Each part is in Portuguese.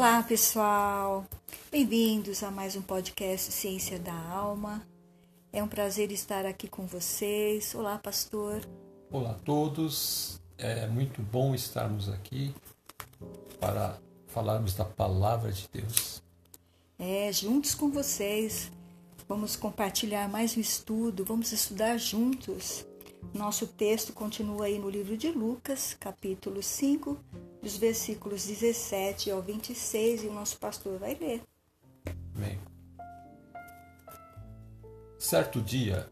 Olá, pessoal! Bem-vindos a mais um podcast Ciência da Alma. É um prazer estar aqui com vocês. Olá, pastor. Olá a todos. É muito bom estarmos aqui para falarmos da palavra de Deus. É, juntos com vocês. Vamos compartilhar mais um estudo, vamos estudar juntos. Nosso texto continua aí no livro de Lucas, capítulo 5, dos versículos 17 ao 26, e o nosso pastor vai ler. Amém. Certo dia,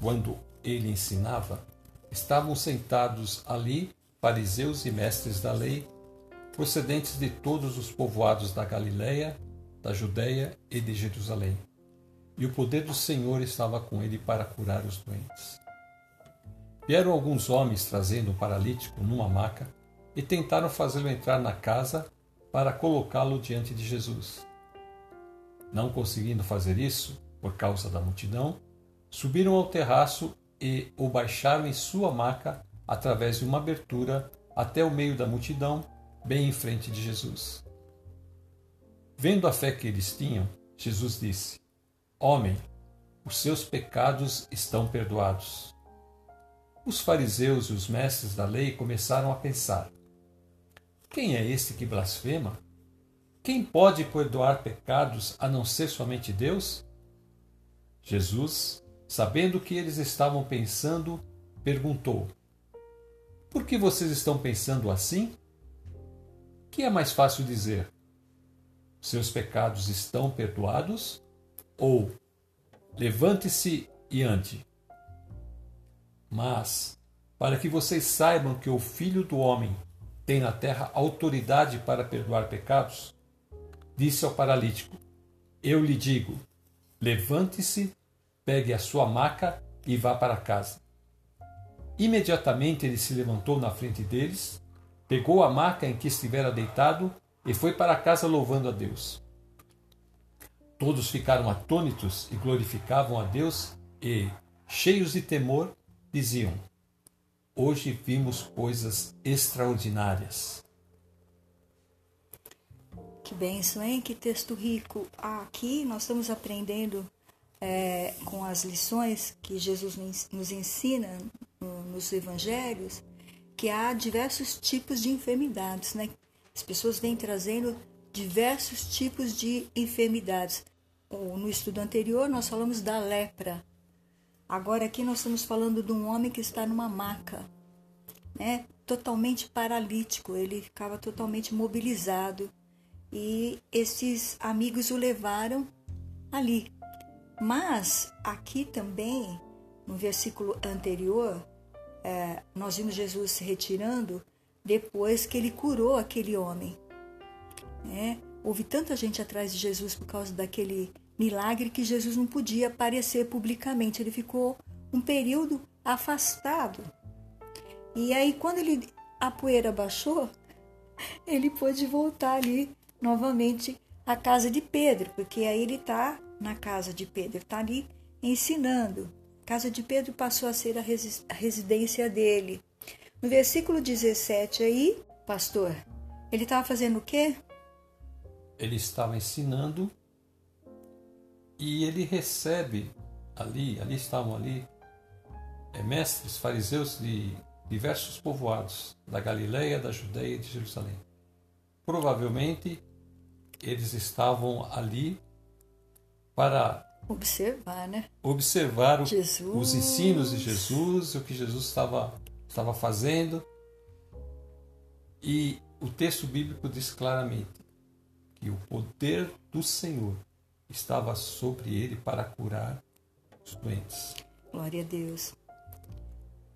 quando ele ensinava, estavam sentados ali fariseus e mestres da lei, procedentes de todos os povoados da Galiléia, da Judéia e de Jerusalém. E o poder do Senhor estava com ele para curar os doentes. Vieram alguns homens trazendo um paralítico numa maca e tentaram fazê-lo entrar na casa para colocá-lo diante de Jesus. Não conseguindo fazer isso, por causa da multidão, subiram ao terraço e o baixaram em sua maca através de uma abertura até o meio da multidão, bem em frente de Jesus. Vendo a fé que eles tinham, Jesus disse: Homem, os seus pecados estão perdoados. Os fariseus e os mestres da lei começaram a pensar: quem é este que blasfema? Quem pode perdoar pecados a não ser somente Deus? Jesus, sabendo o que eles estavam pensando, perguntou: Por que vocês estão pensando assim? Que é mais fácil dizer: Seus pecados estão perdoados? Ou levante-se e ande? Mas, para que vocês saibam que o Filho do Homem tem na terra autoridade para perdoar pecados? Disse ao paralítico: Eu lhe digo, levante-se, pegue a sua maca e vá para casa. Imediatamente ele se levantou na frente deles, pegou a maca em que estivera deitado e foi para casa louvando a Deus. Todos ficaram atônitos e glorificavam a Deus e, cheios de temor, diziam: Hoje vimos coisas extraordinárias. Que benção, hein? Que texto rico. Aqui nós estamos aprendendo é, com as lições que Jesus nos ensina nos evangelhos que há diversos tipos de enfermidades, né? As pessoas vêm trazendo diversos tipos de enfermidades. No estudo anterior nós falamos da lepra, Agora aqui nós estamos falando de um homem que está numa maca, né? Totalmente paralítico, ele ficava totalmente mobilizado e esses amigos o levaram ali. Mas aqui também, no versículo anterior, é, nós vimos Jesus se retirando depois que ele curou aquele homem. Né? Houve tanta gente atrás de Jesus por causa daquele Milagre que Jesus não podia aparecer publicamente, ele ficou um período afastado. E aí, quando ele, a poeira baixou, ele pôde voltar ali novamente à casa de Pedro, porque aí ele está na casa de Pedro, está ali ensinando. A casa de Pedro passou a ser a, resi a residência dele. No versículo 17 aí, pastor, ele estava fazendo o quê? Ele estava ensinando e ele recebe ali, ali estavam ali, é, mestres, fariseus de diversos povoados, da Galileia, da Judeia e de Jerusalém. Provavelmente eles estavam ali para observar, né? Observar o, os ensinos de Jesus, o que Jesus estava, estava fazendo. E o texto bíblico diz claramente que o poder do Senhor estava sobre ele para curar os doentes. Glória a Deus.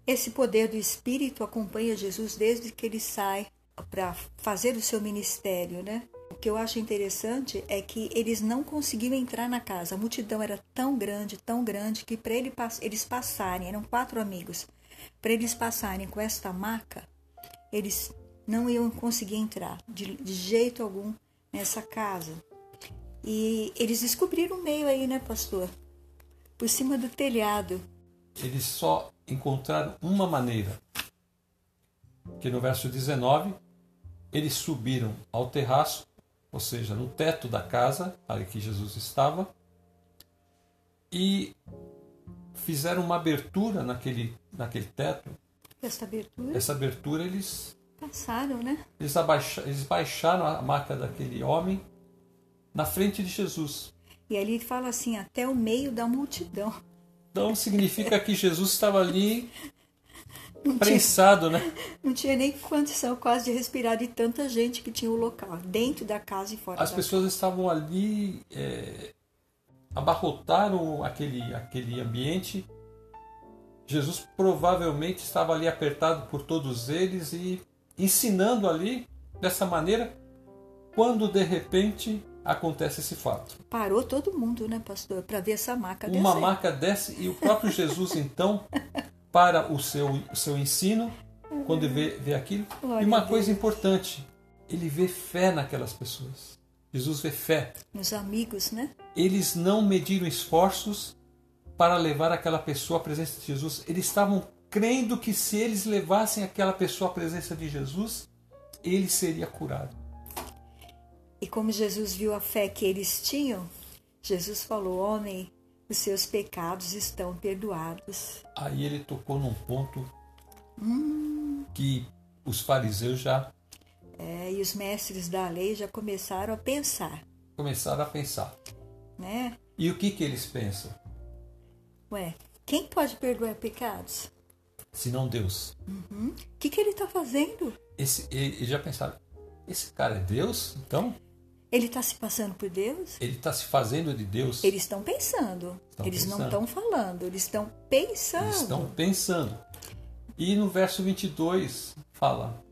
Esse poder do Espírito acompanha Jesus desde que ele sai para fazer o seu ministério, né? O que eu acho interessante é que eles não conseguiam entrar na casa. A multidão era tão grande, tão grande, que para ele, eles passarem, eram quatro amigos, para eles passarem com esta maca, eles não iam conseguir entrar de, de jeito algum nessa casa. E eles descobriram o meio aí, né, pastor? Por cima do telhado. Eles só encontraram uma maneira. Que no verso 19, eles subiram ao terraço ou seja, no teto da casa, ali que Jesus estava, e fizeram uma abertura naquele, naquele teto. Essa abertura? Essa abertura eles passaram, né? Eles, abaixa, eles baixaram a maca daquele homem na frente de Jesus. E ali fala assim, até o meio da multidão. Então significa que Jesus estava ali não prensado, tinha, né? Não tinha nem condição quase de respirar de tanta gente que tinha o local, dentro da casa e fora As da pessoas casa. estavam ali, é, abarrotaram aquele, aquele ambiente. Jesus provavelmente estava ali apertado por todos eles e ensinando ali dessa maneira, quando de repente acontece esse fato. Parou todo mundo, né, pastor, para ver essa maca Uma descer. maca desce e o próprio Jesus então para o seu, o seu ensino quando vê, vê aquilo. Glória e uma coisa importante, ele vê fé naquelas pessoas. Jesus vê fé. Nos amigos, né? Eles não mediram esforços para levar aquela pessoa à presença de Jesus. Eles estavam crendo que se eles levassem aquela pessoa à presença de Jesus, ele seria curado. E como Jesus viu a fé que eles tinham, Jesus falou: Homem, os seus pecados estão perdoados. Aí ele tocou num ponto Hum. que os fariseus já É, e os mestres da lei já começaram a pensar, começaram a pensar. né? E o que, que eles pensam? Ué, quem pode perdoar pecados? Se não Deus. O que, que ele está fazendo? Esse, eles já pensaram, esse cara é Deus? Então, Ele está se passando por Deus? ele está se fazendo de Deus. Eles estão pensando. Estão eles não pensando. estão falando, eles estão pensando. Eles estão pensando. E no verso 22 fala: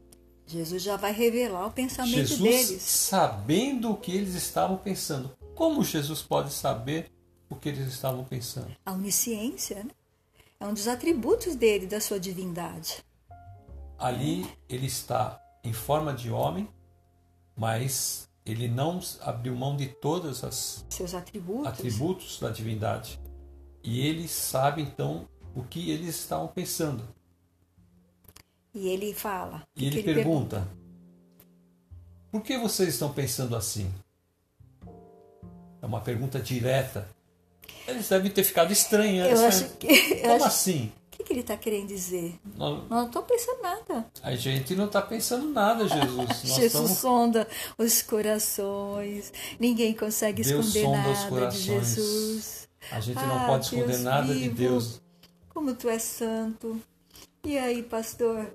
Jesus já vai revelar o pensamento Jesus deles. sabendo o que eles estavam pensando. Como Jesus pode saber o que eles estavam pensando? A onisciência, né? É um dos atributos dele, da sua divindade. Ali ele está em forma de homem, mas ele não abriu mão de todas as Seus atributos. atributos da divindade. E ele sabe então o que eles estavam pensando. E ele fala. E ele que pergunta: Por que vocês estão pensando assim? É uma pergunta direta. Eles devem ter ficado estranhos. Eu né? acho que. Eu Como acho, assim? O que, ele está querendo dizer? Não estou pensando nada. A gente não está pensando nada, Jesus. Jesus estamos sonda os corações. Ninguém consegue Deus esconder sonda os nada de corações. Jesus. A gente não Ah, pode esconder Deus nada de vivo. Deus. Como tu és santo. E aí, pastor?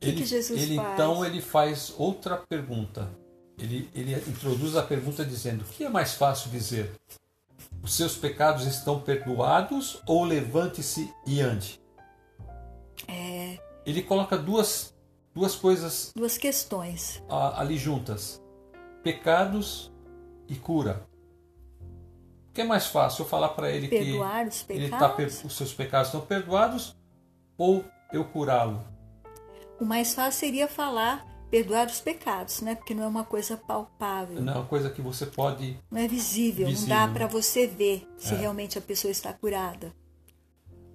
que que Jesus ele faz? então ele faz outra pergunta. Ele, ele introduz a pergunta dizendo: o que é mais fácil dizer? Os seus pecados estão perdoados ou levante-se e ande? É, Ele coloca duas, duas coisas duas questões. ali juntas: pecados e cura. O que é mais fácil? Eu falar para ele Perdoar os que ele tá os seus pecados estão perdoados ou eu curá-lo? O mais fácil seria falar perdoar os pecados, né? Porque não é uma coisa palpável, Não é uma coisa que você pode não é visível, Visível. não dá para você ver se É. realmente a pessoa está curada.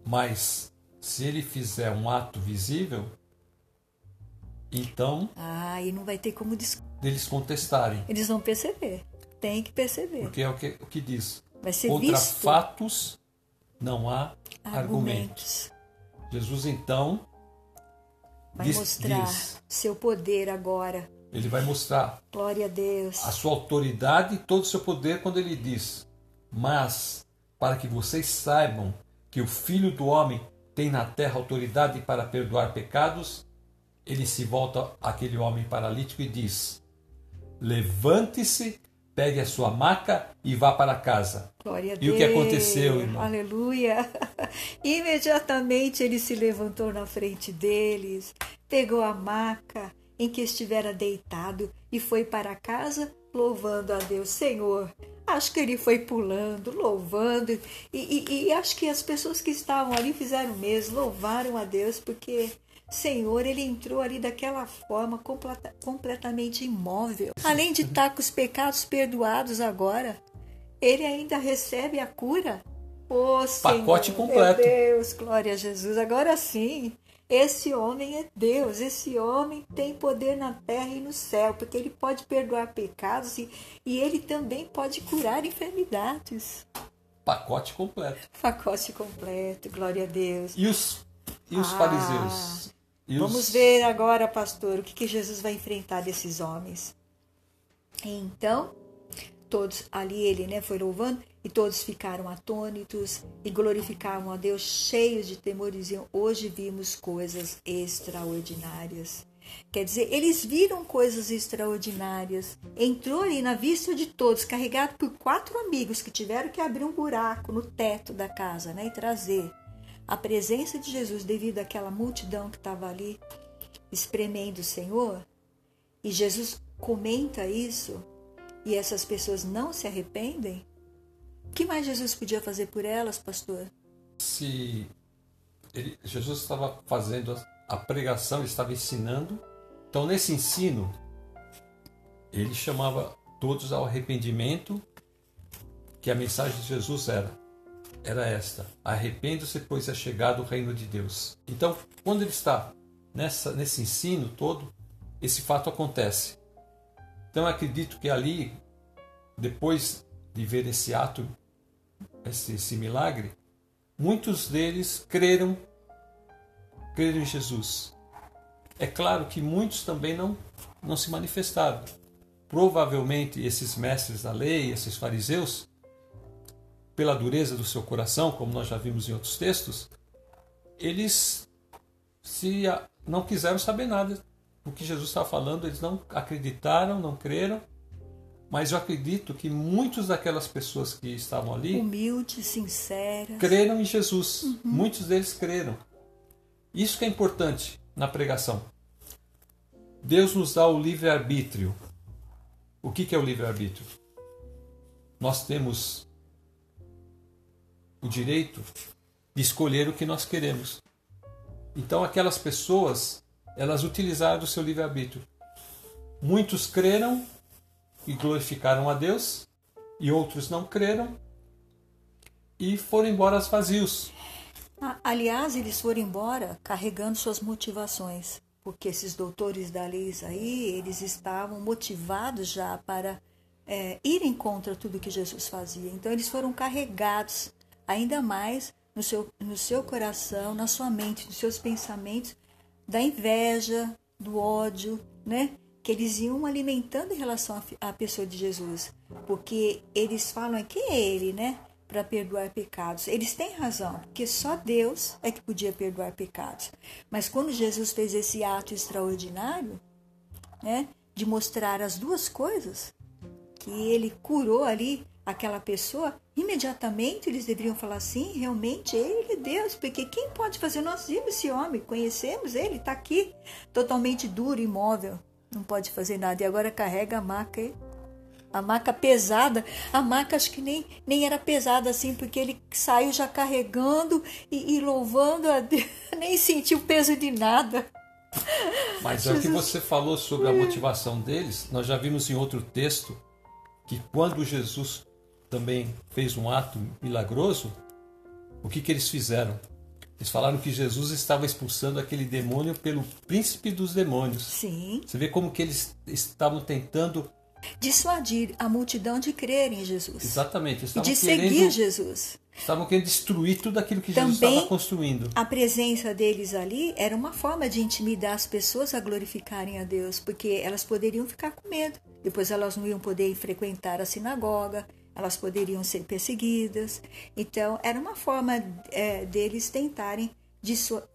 Mas se ele fizer um ato visível, então Ah, e não vai ter como dis- eles contestarem. eles vão perceber. Tem que perceber. Porque é o que, o que diz. Vai ser Contra visto fatos não há argumentos. argumentos. Jesus então Vai diz, mostrar diz, seu poder agora. ele vai mostrar Glória a Deus. a sua autoridade e todo o seu poder quando ele diz: Mas para que vocês saibam que o Filho do Homem tem na terra autoridade para perdoar pecados, ele se volta àquele homem paralítico e diz: Levante-se, pegue a sua maca e vá para casa. Glória a E Deus. o que aconteceu, irmão? Aleluia. Imediatamente ele se levantou na frente deles, pegou a maca em que estivera deitado e foi para casa louvando a Deus. Senhor, acho que ele foi pulando, louvando. E, e- e acho que as pessoas que estavam ali fizeram o mesmo, louvaram a Deus, porque. Senhor, ele entrou ali daquela forma completa- completamente imóvel. Além de estar com os pecados perdoados agora, ele ainda recebe a cura. Senhor, Pacote completo. Meu Deus, glória a Jesus. Agora sim, esse homem é Deus, esse homem tem poder na terra e no céu, porque ele pode perdoar pecados e, e ele também pode curar enfermidades. Pacote completo. Pacote completo, glória a Deus. E os, e os ah, fariseus? E vamos os... ver agora, pastor, o que, que Jesus vai enfrentar desses homens. Então, todos ali ele né, foi louvando e todos ficaram atônitos e glorificavam a Deus cheios de temor e diziam hoje vimos coisas extraordinárias quer dizer eles viram coisas extraordinárias entrou ali na vista de todos carregado por quatro amigos que tiveram que abrir um buraco no teto da casa né, e trazer a presença de Jesus devido àquela multidão que estava ali espremendo o Senhor? E Jesus comenta isso? E essas pessoas não se arrependem, o que mais Jesus podia fazer por elas, pastor? Se ele, Jesus estava fazendo a pregação, estava ensinando, então nesse ensino, ele chamava todos ao arrependimento, que a mensagem de Jesus era era esta: arrependa-se, pois é chegado o reino de Deus. Então, quando ele está nessa, nesse ensino todo, esse fato acontece. Então acredito que ali, depois de ver esse ato, esse, esse milagre, muitos deles creram, creram em Jesus. É claro que muitos também não, não se manifestaram. Provavelmente esses mestres da lei, esses fariseus, pela dureza do seu coração, como nós já vimos em outros textos, eles se não quiseram saber nada o que Jesus estava falando, eles não acreditaram, não creram. Mas eu acredito que muitos daquelas pessoas que estavam ali. Humildes, sinceras. Creram em Jesus. Uhum. Muitos deles creram. Isso que é importante na pregação. Deus nos dá o livre-arbítrio. O que, que é o livre-arbítrio? Nós temos o direito de escolher o que nós queremos. Então, aquelas pessoas elas utilizaram o seu livre-arbítrio. Muitos creram e glorificaram a Deus, e outros não creram e foram embora vazios. Aliás, eles foram embora carregando suas motivações, porque esses doutores da lei aí, eles estavam motivados já para é, irem contra tudo que Jesus fazia. Então, eles foram carregados ainda mais no seu, no seu coração, na sua mente, nos seus pensamentos, da inveja, do ódio, né? Que eles iam alimentando em relação à pessoa de Jesus. Porque eles falam, quem é ele, né? Para perdoar pecados. Eles têm razão, porque só Deus é que podia perdoar pecados. Mas quando Jesus fez esse ato extraordinário, né? De mostrar as duas coisas, que ele curou ali aquela pessoa, imediatamente eles deveriam falar assim: realmente ele é Deus, porque quem pode fazer? Nós vimos esse homem, conhecemos ele, está aqui, totalmente duro, imóvel, não pode fazer nada. E agora carrega a maca, a maca pesada. A maca acho que nem, nem era pesada assim, porque ele saiu já carregando e, e louvando a Deus, nem sentiu peso de nada. Mas é o que você falou sobre a motivação deles, nós já vimos em outro texto que quando Jesus também fez um ato milagroso, o que, que eles fizeram? Eles falaram que Jesus estava expulsando aquele demônio pelo príncipe dos demônios. Sim. Você vê como que eles estavam tentando dissuadir a multidão de crer em Jesus. Exatamente. E de querendo, seguir Jesus. Estavam querendo destruir tudo aquilo que Jesus Também, estava construindo. A presença deles ali era uma forma de intimidar as pessoas a glorificarem a Deus, porque elas poderiam ficar com medo. Depois elas não iam poder frequentar a sinagoga, elas poderiam ser perseguidas. Então, era uma forma é, deles tentarem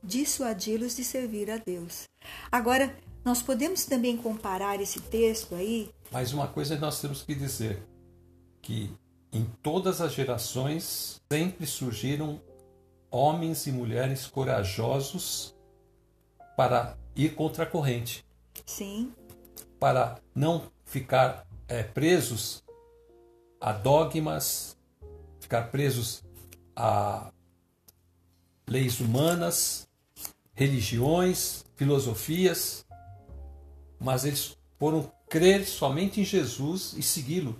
dissuadi-los de servir a Deus. Agora, nós podemos também comparar esse texto aí. Mas uma coisa nós temos que dizer: que em todas as gerações sempre surgiram homens e mulheres corajosos para ir contra a corrente. Sim. Para não ficar é, presos a dogmas, ficar presos a leis humanas, religiões, filosofias, mas eles foram crer somente em Jesus e segui-lo.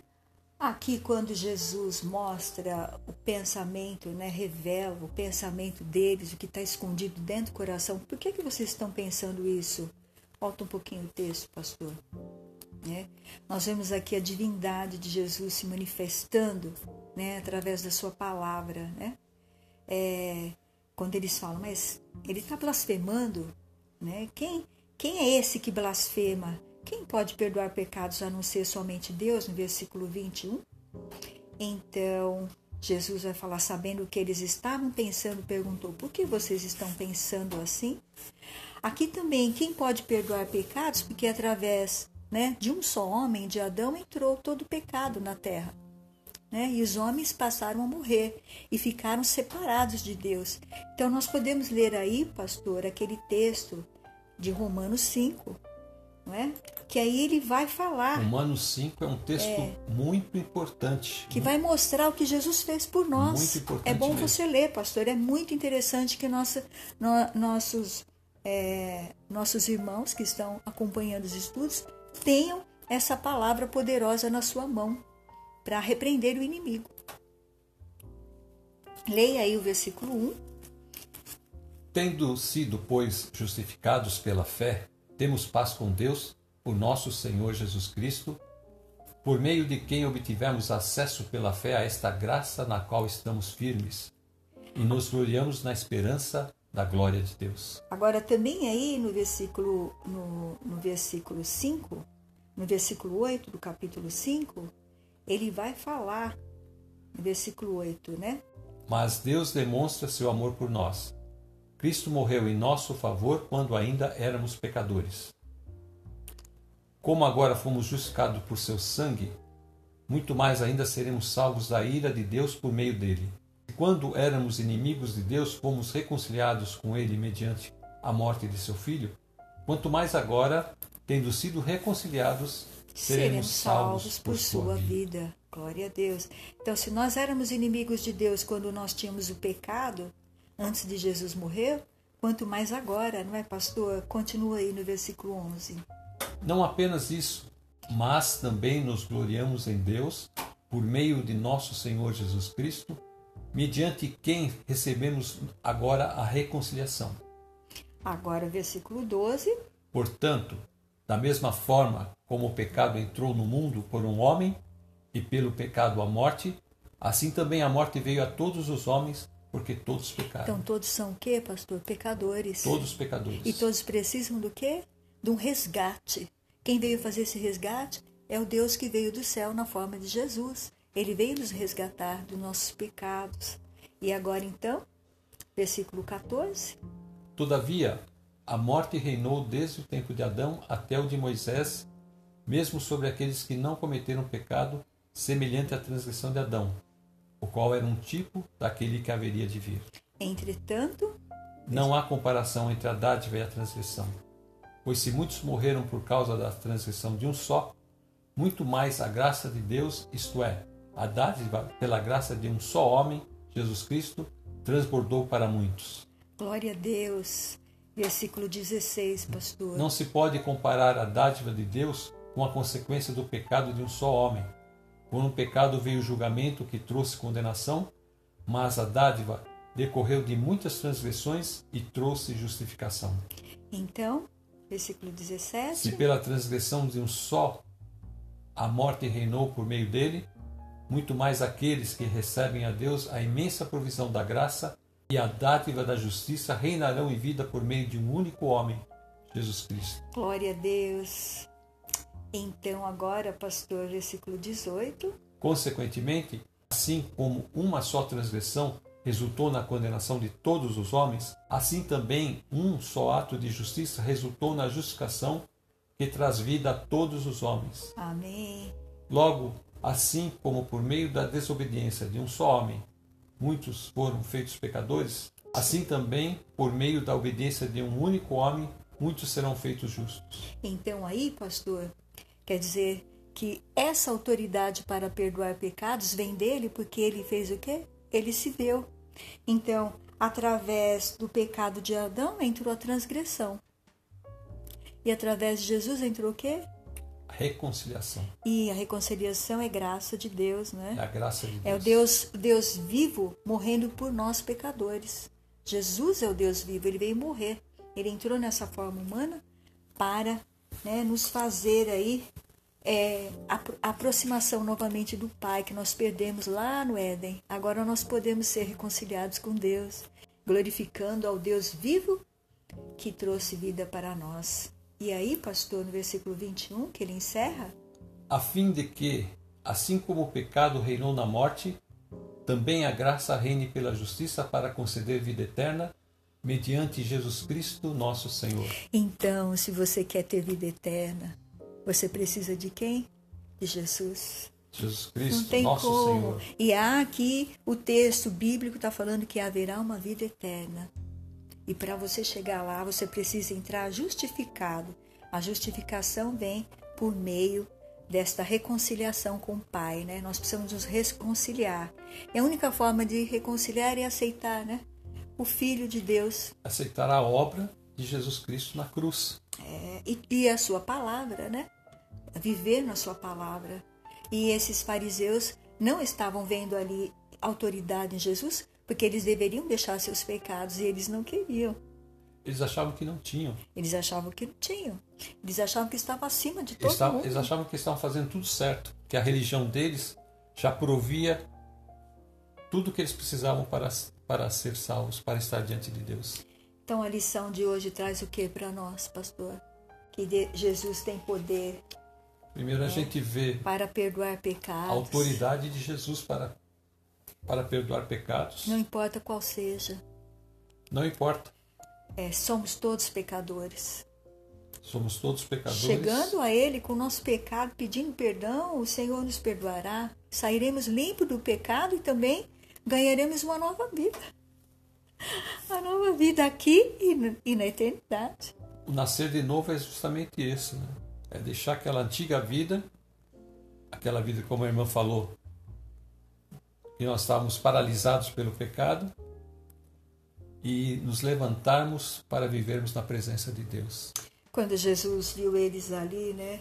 Aqui, quando Jesus mostra o pensamento, né, revela o pensamento deles, o que está escondido dentro do coração, por que, que vocês estão pensando isso? Volta um pouquinho o texto, pastor. Né? Nós vemos aqui a divindade de Jesus se manifestando né, através da sua palavra. Né? É, quando eles falam, mas ele está blasfemando, né? quem, quem é esse que blasfema? Quem pode perdoar pecados a não ser somente Deus, no versículo 21? Então, Jesus vai falar, sabendo o que eles estavam pensando, perguntou: por que vocês estão pensando assim? Aqui também, quem pode perdoar pecados? Porque através né, de um só homem, de Adão, entrou todo o pecado na terra. Né? E os homens passaram a morrer e ficaram separados de Deus. Então, nós podemos ler aí, pastor, aquele texto de Romanos 5, não é? Que aí ele vai falar. Romanos 5 é um texto é, muito importante. Que vai mostrar o que Jesus fez por nós. Muito importante. É bom mesmo. você ler, pastor. É muito interessante que nossa, no, nossos, é, nossos irmãos que estão acompanhando os estudos tenham essa palavra poderosa na sua mão para repreender o inimigo. Leia aí o versículo 1. Tendo sido, pois, justificados pela fé, temos paz com Deus, por nosso Senhor Jesus Cristo, por meio de quem obtivemos acesso pela fé a esta graça na qual estamos firmes e nos gloriamos na esperança da glória de Deus. Agora também aí no versículo no, no versículo 5, no versículo 8 do capítulo 5, ele vai falar no versículo 8, né? Mas Deus demonstra seu amor por nós Cristo morreu em nosso favor quando ainda éramos pecadores. Como agora fomos justificados por seu sangue, muito mais ainda seremos salvos da ira de Deus por meio dele. Quando éramos inimigos de Deus, fomos reconciliados com ele mediante a morte de seu filho, quanto mais agora, tendo sido reconciliados, seremos, salvos por, sua vida. vida. Glória a Deus. Então, se nós éramos inimigos de Deus quando nós tínhamos o pecado, antes de Jesus morrer, quanto mais agora, não é, pastor? Continua aí no versículo 11. Não apenas isso, mas também nos gloriamos em Deus por meio de nosso Senhor Jesus Cristo, mediante quem recebemos agora a reconciliação. Agora, versículo 12. Portanto, da mesma forma como o pecado entrou no mundo por um homem, e pelo pecado a morte, assim também a morte veio a todos os homens, porque todos pecaram. Então todos são o quê, pastor? Pecadores. Todos pecadores. E todos precisam do quê? De um resgate. Quem veio fazer esse resgate é o Deus que veio do céu na forma de Jesus. Ele veio nos resgatar dos nossos pecados. E agora então, versículo 14. Todavia, a morte reinou desde o tempo de Adão até o de Moisés, mesmo sobre aqueles que não cometeram pecado, semelhante à transgressão de Adão o qual era um tipo daquele que haveria de vir. Entretanto, não há comparação entre a dádiva e a transgressão. Pois se muitos morreram por causa da transgressão de um só, muito mais a graça de Deus, isto é, a dádiva pela graça de um só homem, Jesus Cristo, transbordou para muitos. Glória a Deus. Versículo 16, pastor. Não se pode comparar a dádiva de Deus com a consequência do pecado de um só homem por um pecado veio o julgamento que trouxe condenação, mas a dádiva decorreu de muitas transgressões e trouxe justificação. Então, versículo 17. Se pela transgressão de um só a morte reinou por meio dele, muito mais aqueles que recebem a Deus a imensa provisão da graça e a dádiva da justiça reinarão em vida por meio de um único homem, Jesus Cristo. Glória a Deus. Então, agora, pastor, versículo 18. Consequentemente, assim como uma só transgressão resultou na condenação de todos os homens, assim também um só ato de justiça resultou na justificação que traz vida a todos os homens. Amém. Logo, assim como por meio da desobediência de um só homem muitos foram feitos pecadores, assim também por meio da obediência de um único homem muitos serão feitos justos. Então aí, pastor, Quer dizer que essa autoridade para perdoar pecados vem dele porque ele fez o quê? Ele se deu. Então, através do pecado de Adão entrou a transgressão. E através de Jesus entrou o quê? Reconciliação. E a reconciliação é graça de Deus, né? É a graça de Deus. É o Deus, Deus vivo morrendo por nós pecadores. Jesus é o Deus vivo, ele veio morrer. Ele entrou nessa forma humana para né, nos fazer aí é, a, a aproximação novamente do Pai que nós perdemos lá no Éden. Agora nós podemos ser reconciliados com Deus, glorificando ao Deus vivo que trouxe vida para nós. E aí, pastor, no versículo 21, que ele encerra, a fim de que, assim como o pecado reinou na morte, também a graça reine pela justiça para conceder vida eterna mediante Jesus Cristo, nosso Senhor. Então, se você quer ter vida eterna, você precisa de quem? De Jesus. Jesus Cristo, nosso como. Senhor. E há aqui o texto bíblico está falando que haverá uma vida eterna. E para você chegar lá, você precisa entrar justificado. A justificação vem por meio desta reconciliação com o Pai, né? Nós precisamos nos reconciliar. E a única forma de reconciliar é aceitar, né? O Filho de Deus. Aceitar a obra de Jesus Cristo na cruz. É, e, e a sua palavra, né? Viver na sua palavra. E esses fariseus não estavam vendo ali autoridade em Jesus, porque eles deveriam deixar seus pecados e eles não queriam. Eles achavam que não tinham. Eles achavam que não tinham. Eles achavam que estavam acima de todo estavam, mundo. Eles achavam que estavam fazendo tudo certo, que a religião deles já provia tudo que eles precisavam para, para ser salvos, para estar diante de Deus. Então a lição de hoje traz o que para nós, pastor? Que Jesus tem poder. Primeiro a né, gente vê para perdoar pecados. A autoridade de Jesus para para perdoar pecados. Não importa qual seja. Não importa. É, somos todos pecadores. Somos todos pecadores. Chegando a Ele com o nosso pecado, pedindo perdão, o Senhor nos perdoará. Sairemos limpos do pecado e também ganharemos uma nova vida. A nova vida aqui e na eternidade. O nascer de novo é justamente isso, né? É deixar aquela antiga vida, aquela vida, como a irmã falou, que nós estávamos paralisados pelo pecado e nos levantarmos para vivermos na presença de Deus. Quando Jesus viu eles ali, né?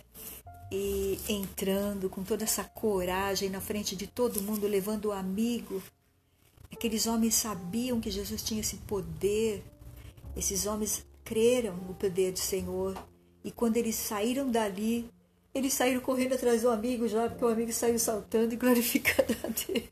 E entrando com toda essa coragem na frente de todo mundo, levando o amigo. Aqueles homens sabiam que Jesus tinha esse poder. Esses homens creram no poder do Senhor. E quando eles saíram dali, eles saíram correndo atrás do amigo já, porque o amigo saiu saltando e glorificando a Deus.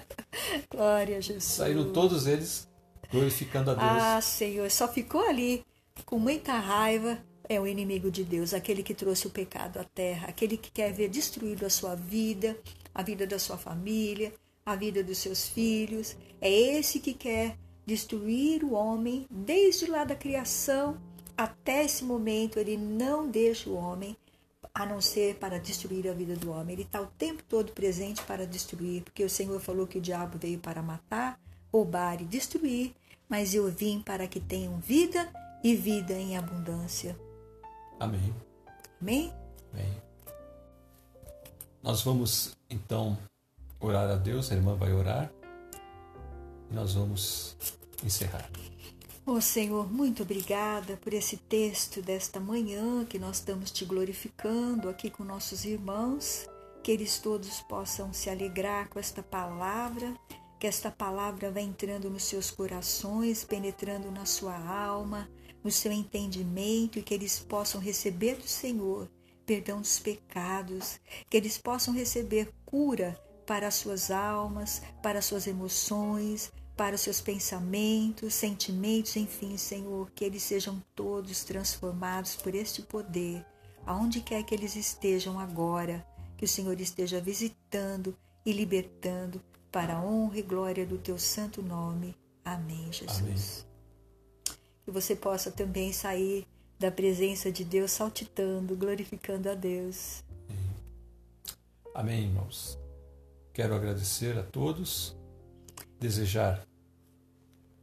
Glória a Jesus. Saíram todos eles glorificando a Deus. Ah, Senhor, só ficou ali com muita raiva. É o inimigo de Deus, aquele que trouxe o pecado à terra, aquele que quer ver destruído a sua vida, a vida da sua família, a vida dos seus filhos. É esse que quer destruir o homem desde lá da criação até esse momento. Ele não deixa o homem a não ser para destruir a vida do homem. Ele está o tempo todo presente para destruir, porque o Senhor falou que o diabo veio para matar, roubar e destruir, mas eu vim para que tenham vida e vida em abundância. Amém. Amém? Amém. Nós vamos então orar a Deus, a irmã vai orar e nós vamos encerrar. Oh Senhor, muito obrigada por esse texto desta manhã que nós estamos te glorificando aqui com nossos irmãos, que eles todos possam se alegrar com esta palavra, que esta palavra vá entrando nos seus corações, penetrando na sua alma, no seu entendimento e que eles possam receber do Senhor perdão dos pecados, que eles possam receber cura para as suas almas, para as suas emoções, para os seus pensamentos, sentimentos, enfim, Senhor, que eles sejam todos transformados por este poder, aonde quer que eles estejam agora, que o Senhor esteja visitando e libertando para a honra e glória do teu santo nome. Amém, Jesus. Amém. Que você possa também sair da presença de Deus saltitando, glorificando a Deus. Amém, irmãos. Quero agradecer a todos desejar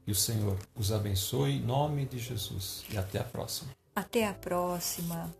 que o Senhor os abençoe em nome de Jesus. E até a próxima. Até a próxima.